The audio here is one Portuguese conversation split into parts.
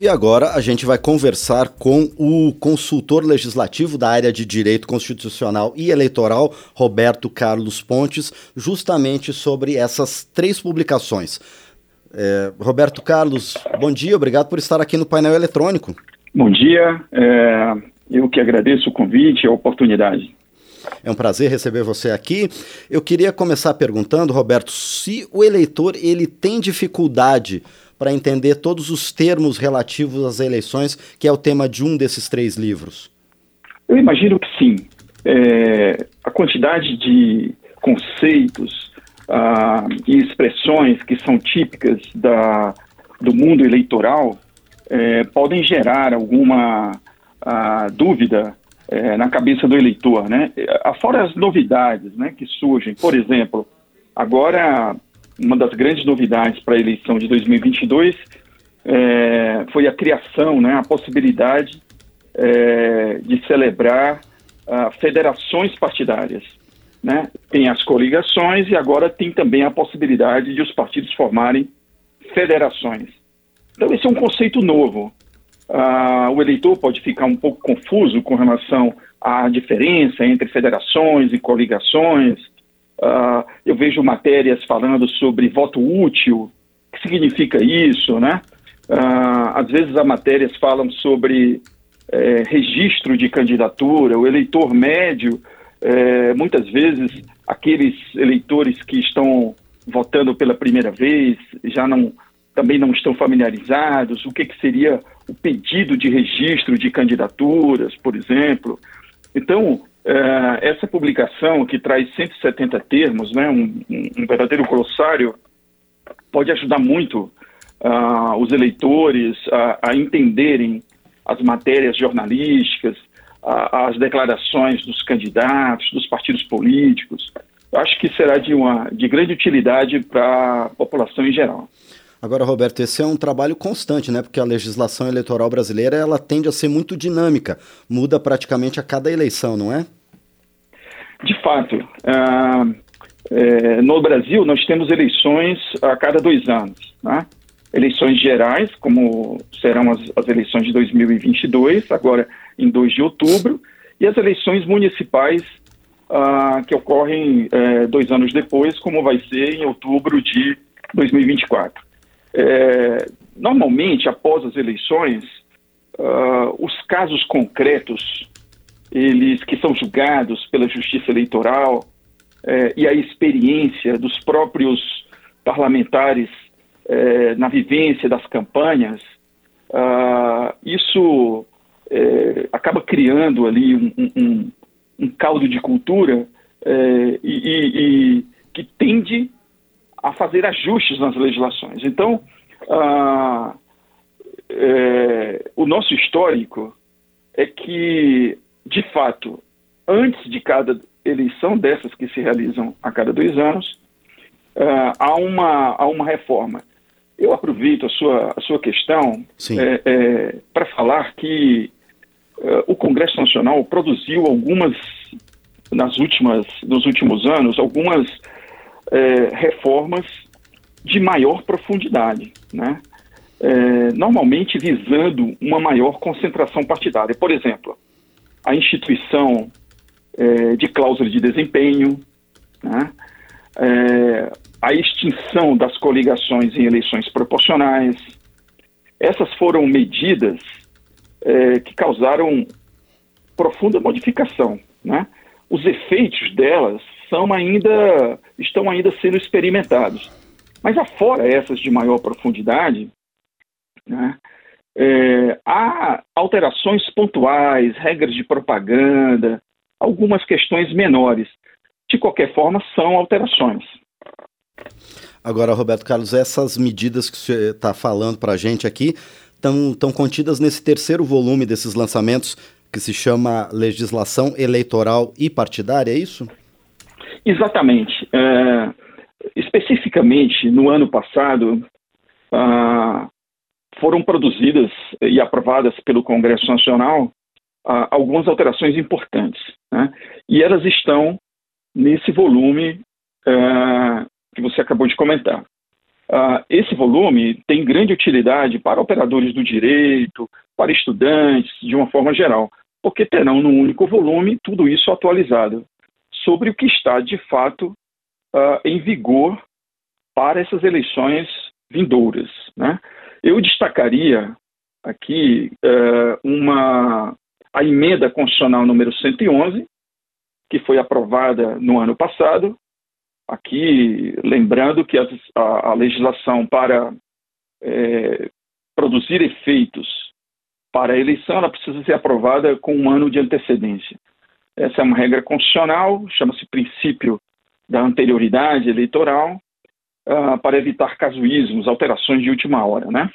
E agora a gente vai conversar com o consultor legislativo da área de Direito Constitucional e Eleitoral, Roberto Carlos Pontes, justamente sobre essas três publicações. É, Roberto Carlos, bom dia, obrigado por estar aqui no painel eletrônico. Bom dia, é, eu que agradeço o convite e a oportunidade. É um prazer receber você aqui. Eu queria começar perguntando, Roberto, se o eleitor ele tem dificuldade para entender todos os termos relativos às eleições, que é o tema de um desses três livros? Eu imagino que sim. É, a quantidade de conceitos ah, e expressões que são típicas da, do mundo eleitoral é, podem gerar alguma ah, dúvida é, na cabeça do eleitor, né? Fora as novidades, né, que surgem, por exemplo, agora uma das grandes novidades para a eleição de 2022 é, foi a criação, né, a possibilidade é, de celebrar uh, federações partidárias. Né? Tem as coligações e agora tem também a possibilidade de os partidos formarem federações. Então, esse é um conceito novo. Uh, o eleitor pode ficar um pouco confuso com relação à diferença entre federações e coligações, Uh, eu vejo matérias falando sobre voto útil, o que significa isso, né? Uh, às vezes as matérias falam sobre é, registro de candidatura, o eleitor médio, é, muitas vezes aqueles eleitores que estão votando pela primeira vez já não também não estão familiarizados, o que, que seria o pedido de registro de candidaturas, por exemplo. Então, Uh, essa publicação, que traz 170 termos, né, um, um verdadeiro glossário, pode ajudar muito uh, os eleitores a, a, entenderem as matérias jornalísticas, a, as declarações dos candidatos, dos partidos políticos. Eu acho que será de, uma, de grande utilidade para a população em geral. Agora, Roberto, esse é um trabalho constante, né? Porque a legislação eleitoral brasileira ela tende a ser muito dinâmica, muda praticamente a cada eleição, não é? De fato, uh, é, no Brasil nós temos eleições a cada dois anos, né? Eleições gerais, como serão as, as eleições de 2022, agora em 2 de outubro, e as eleições municipais uh, que ocorrem uh, dois anos depois, como vai ser em outubro de 2024. É, normalmente, após as eleições, uh, os casos concretos eles que são julgados pela Justiça Eleitoral eh, e a experiência dos próprios parlamentares eh, na vivência das campanhas, uh, isso eh, acaba criando ali um, um, um, caldo de cultura e, e, e, que tende a fazer ajustes nas legislações. Então, uh, o nosso histórico é que de fato, antes de cada eleição dessas que se realizam a cada dois anos, uh, há, uma, há uma reforma. Eu aproveito a sua, a sua questão é, é, para falar que uh, o Congresso Nacional produziu algumas, nas últimas, nos últimos anos, algumas é, reformas de maior profundidade, né? É, normalmente visando uma maior concentração partidária. Por exemplo, a instituição é, de cláusula de desempenho, né? é, a extinção das coligações em eleições proporcionais. Essas foram medidas é, que causaram profunda modificação. Né? Os efeitos delas são ainda, estão ainda sendo experimentados. Mas afora essas de maior profundidade, né, é, há alterações pontuais, regras de propaganda, algumas questões menores. De qualquer forma, são alterações. Agora, Roberto Carlos, essas medidas que você está falando para a gente aqui estão contidas nesse terceiro volume desses lançamentos que se chama Legislação Eleitoral e Partidária, é isso? Exatamente. É, especificamente, no ano passado, ah, foram produzidas e aprovadas pelo Congresso Nacional ah, algumas alterações importantes. Né? E elas estão nesse volume ah, que você acabou de comentar. Uh, esse volume tem grande utilidade para operadores do direito, para estudantes, de uma forma geral, porque terão num único volume tudo isso atualizado sobre o que está de fato uh, em vigor para essas eleições vindouras. Né? Eu destacaria aqui uh, uma a emenda constitucional número 111, que foi aprovada no ano passado. Aqui, lembrando que a, a, legislação para é, produzir efeitos para a eleição, ela precisa ser aprovada com um ano de antecedência. Essa é uma regra constitucional, chama-se princípio da anterioridade eleitoral, uh, para evitar casuísmos, alterações de última hora, né?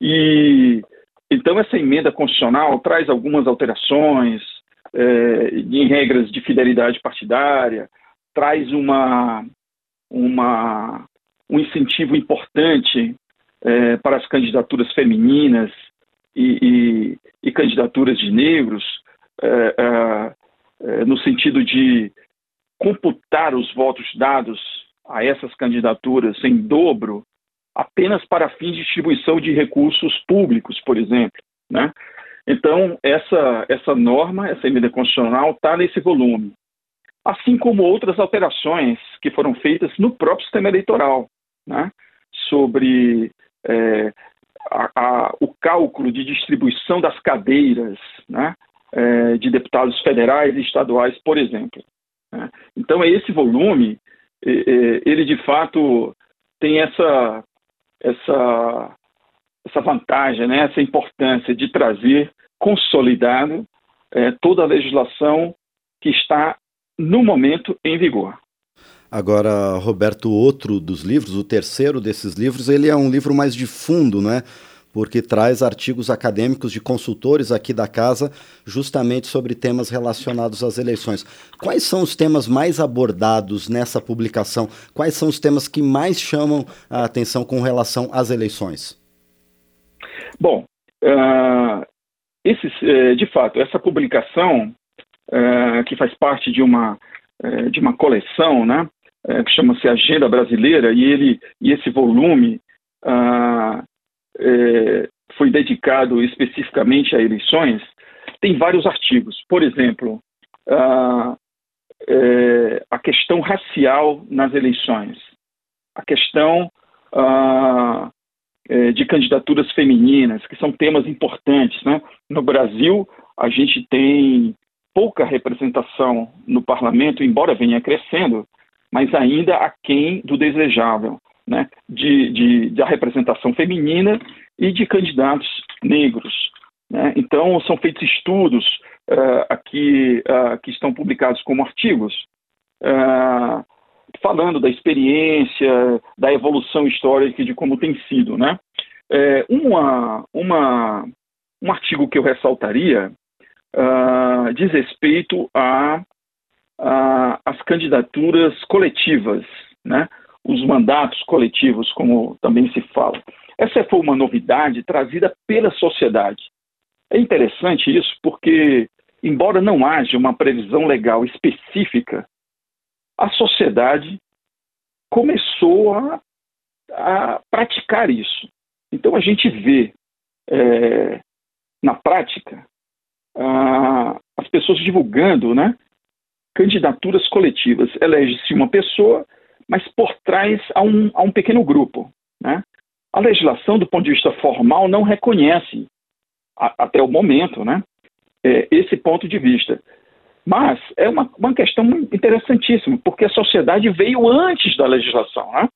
E então essa emenda constitucional traz algumas alterações é, em regras de fidelidade partidária, traz uma, uma um incentivo importante é, para as candidaturas femininas e, e, e candidaturas de negros, é, é, é no sentido de computar os votos dados a essas candidaturas em dobro apenas para fins de distribuição de recursos públicos, por exemplo. Né? Então, essa, essa norma, essa emenda constitucional, está nesse volume. Assim como outras alterações que foram feitas no próprio sistema eleitoral, né? sobre é, a, a, o cálculo de distribuição das cadeiras né? é, de deputados federais e estaduais, por exemplo. Né? Então, esse volume, ele de fato tem essa, essa, essa vantagem, né? essa importância de trazer consolidado é, toda a legislação que está, no momento, em vigor. Agora, Roberto, outro dos livros, o terceiro desses livros, ele é um livro mais de fundo, não é? porque traz artigos acadêmicos de consultores aqui da casa, justamente sobre temas relacionados às eleições. Quais são os temas mais abordados nessa publicação? Quais são os temas que mais chamam a atenção com relação às eleições? Bom, uh, esses, uh, de fato, essa publicação, uh, que faz parte de uma, eh, de uma coleção, né, que chama-se Agenda Brasileira, e, ele, e esse volume é, foi dedicado especificamente a eleições, tem vários artigos. Por exemplo, a, é, a questão racial nas eleições, a questão a, é, de candidaturas femininas, que são temas importantes. Né? No Brasil, a gente tem pouca representação no parlamento, embora venha crescendo, mas ainda aquém do desejável né, de, de, da representação feminina e de candidatos negros. Né? Então, são feitos estudos uh, aqui uh, que estão publicados como artigos, uh, falando da experiência, da evolução histórica de como tem sido. Né? É, uma, uma, um artigo que eu ressaltaria diz respeito a, a, as candidaturas coletivas, né? os mandatos coletivos, como também se fala. Essa foi uma novidade trazida pela sociedade. É interessante isso porque, embora não haja uma previsão legal específica, a sociedade começou a, a praticar isso. Então a gente vê é, na prática a, as pessoas divulgando né, candidaturas coletivas. Elege-se uma pessoa mas por trás há um, há um pequeno grupo. Né? A legislação, do ponto de vista formal, não reconhece, a, até o momento, né, é, esse ponto de vista. Mas é uma, uma questão interessantíssima, porque a sociedade veio antes da legislação. Né?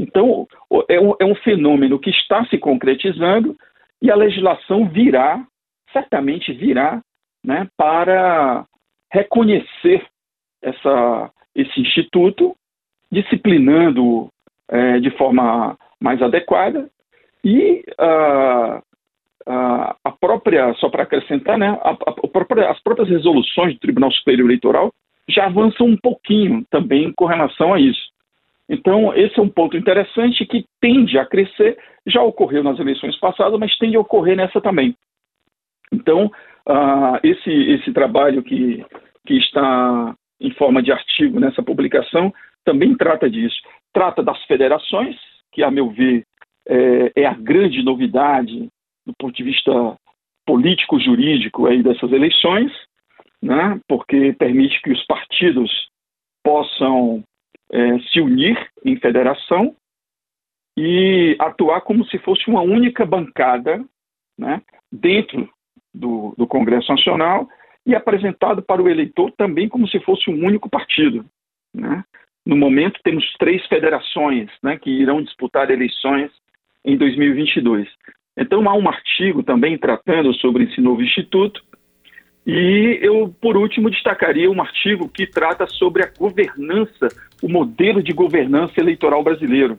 Então, é um, é um fenômeno que está se concretizando e a legislação virá, certamente virá, né, para reconhecer essa, esse instituto disciplinando é, de forma mais adequada e uh, uh, a própria, só para acrescentar, né, a, a própria, as próprias resoluções do Tribunal Superior Eleitoral já avançam um pouquinho também com relação a isso. Então, esse é um ponto interessante que tende a crescer, já ocorreu nas eleições passadas, mas tende a ocorrer nessa também. Então, uh, esse, esse trabalho que, que está em forma de artigo nessa publicação também trata disso. Trata das federações, que, a meu ver, é, é a grande novidade do ponto de vista político-jurídico aí dessas eleições, né, porque permite que os partidos possam é, se unir em federação e atuar como se fosse uma única bancada né, dentro do, do Congresso Nacional e apresentado para o eleitor também como se fosse um único partido. Né? No momento, temos três federações né, que irão disputar eleições em 2022. Então, há um artigo também tratando sobre esse novo instituto. E eu, por último, destacaria um artigo que trata sobre a governança, o modelo de governança eleitoral brasileiro,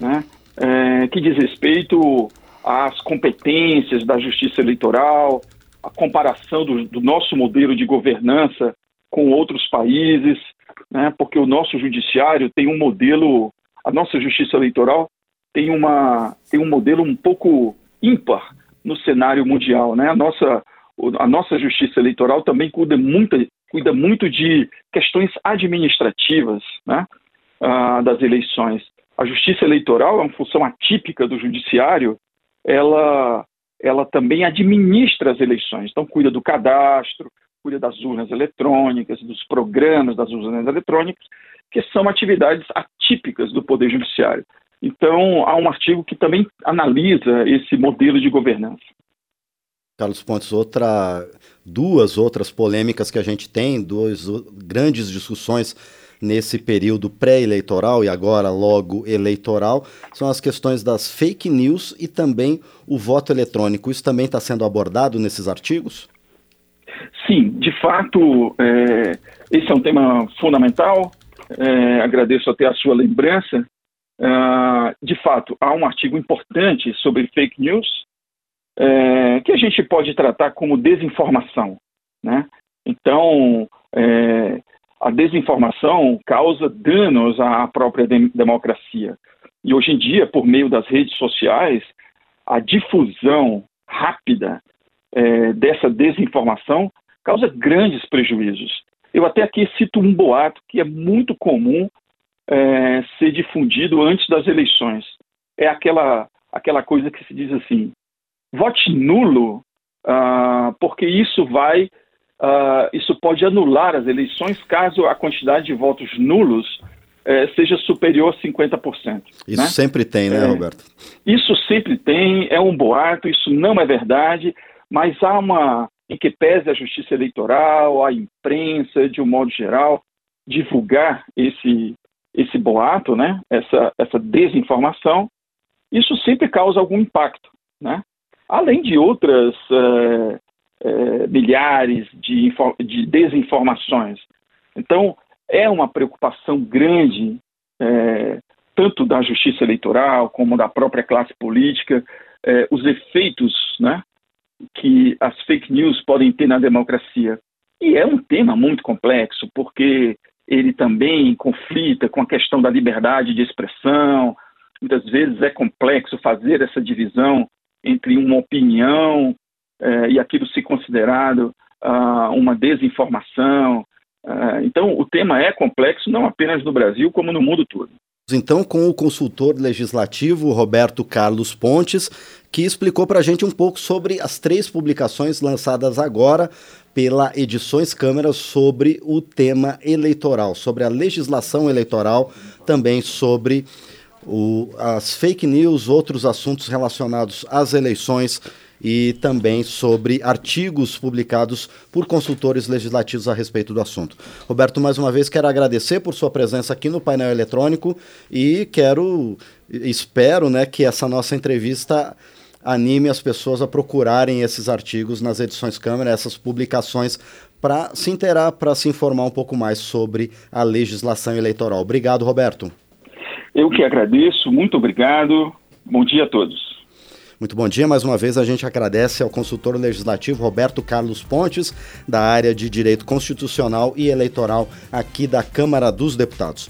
né? É, que diz respeito às competências da justiça eleitoral, a comparação do, do nosso modelo de governança com outros países, né? porque o nosso judiciário tem um modelo, a nossa justiça eleitoral tem, uma, tem um modelo um pouco ímpar no cenário mundial. Né? A, nossa, a nossa justiça eleitoral também cuida muito, cuida muito de questões administrativas né? ah, das eleições. A justiça eleitoral é uma função atípica do judiciário, ela, ela também administra as eleições, então cuida do cadastro, cuida das urnas eletrônicas, dos programas das urnas eletrônicas, que são atividades atípicas do Poder Judiciário. Então, há um artigo que também analisa esse modelo de governança. Carlos Pontes, outra, duas outras polêmicas que a gente tem, duas grandes discussões nesse período pré-eleitoral e agora logo eleitoral, são as questões das fake news e também o voto eletrônico. Isso também está sendo abordado nesses artigos? Sim, de fato, é, esse é um tema fundamental. É, agradeço até a sua lembrança. Uh, de fato, há um artigo importante sobre fake news é, que a gente pode tratar como desinformação. Né? Então, é, a desinformação causa danos à própria de democracia. E hoje em dia, por meio das redes sociais, a difusão rápida é, dessa desinformação causa grandes prejuízos. Eu até aqui cito um boato que é muito comum é, ser difundido antes das eleições. É aquela, aquela coisa que se diz assim: vote nulo, ah, porque isso vai, ah, isso pode anular as eleições caso a quantidade de votos nulos é, seja superior a 50%. Isso né? sempre tem, né, é, Roberto? Isso sempre tem, é um boato, isso não é verdade, mas há uma, em que pese a justiça eleitoral, a imprensa, de um modo geral, divulgar esse, esse boato, né, essa, essa desinformação, isso sempre causa algum impacto, né? Além de outras é, é, milhares de, de, desinformações. Então, é uma preocupação grande, é, tanto da justiça eleitoral como da própria classe política, os efeitos né, que as fake news podem ter na democracia. E é um tema muito complexo, porque ele também conflita com a questão da liberdade de expressão. Muitas vezes é complexo fazer essa divisão entre uma opinião eh, e aquilo ser considerado ah, uma desinformação. Ah, então, o tema é complexo não apenas no Brasil, como no mundo todo. Então, com o consultor legislativo Roberto Carlos Pontes, que explicou para a gente um pouco sobre as três publicações lançadas agora pela Edições Câmara sobre o tema eleitoral, sobre a legislação eleitoral, também sobre o, as fake news, outros assuntos relacionados às eleições e também sobre artigos publicados por consultores legislativos a respeito do assunto. Roberto, mais uma vez quero agradecer por sua presença aqui no painel eletrônico e quero, espero, né, que essa nossa entrevista anime as pessoas a procurarem esses artigos nas edições Câmara, essas publicações para se inteirar, para se informar um pouco mais sobre a legislação eleitoral. Obrigado, Roberto. Eu que agradeço, muito obrigado. Bom dia a todos. Muito bom dia. Mais uma vez a gente agradece ao consultor legislativo Roberto Carlos Pontes, da área de Direito Constitucional e Eleitoral aqui da Câmara dos Deputados.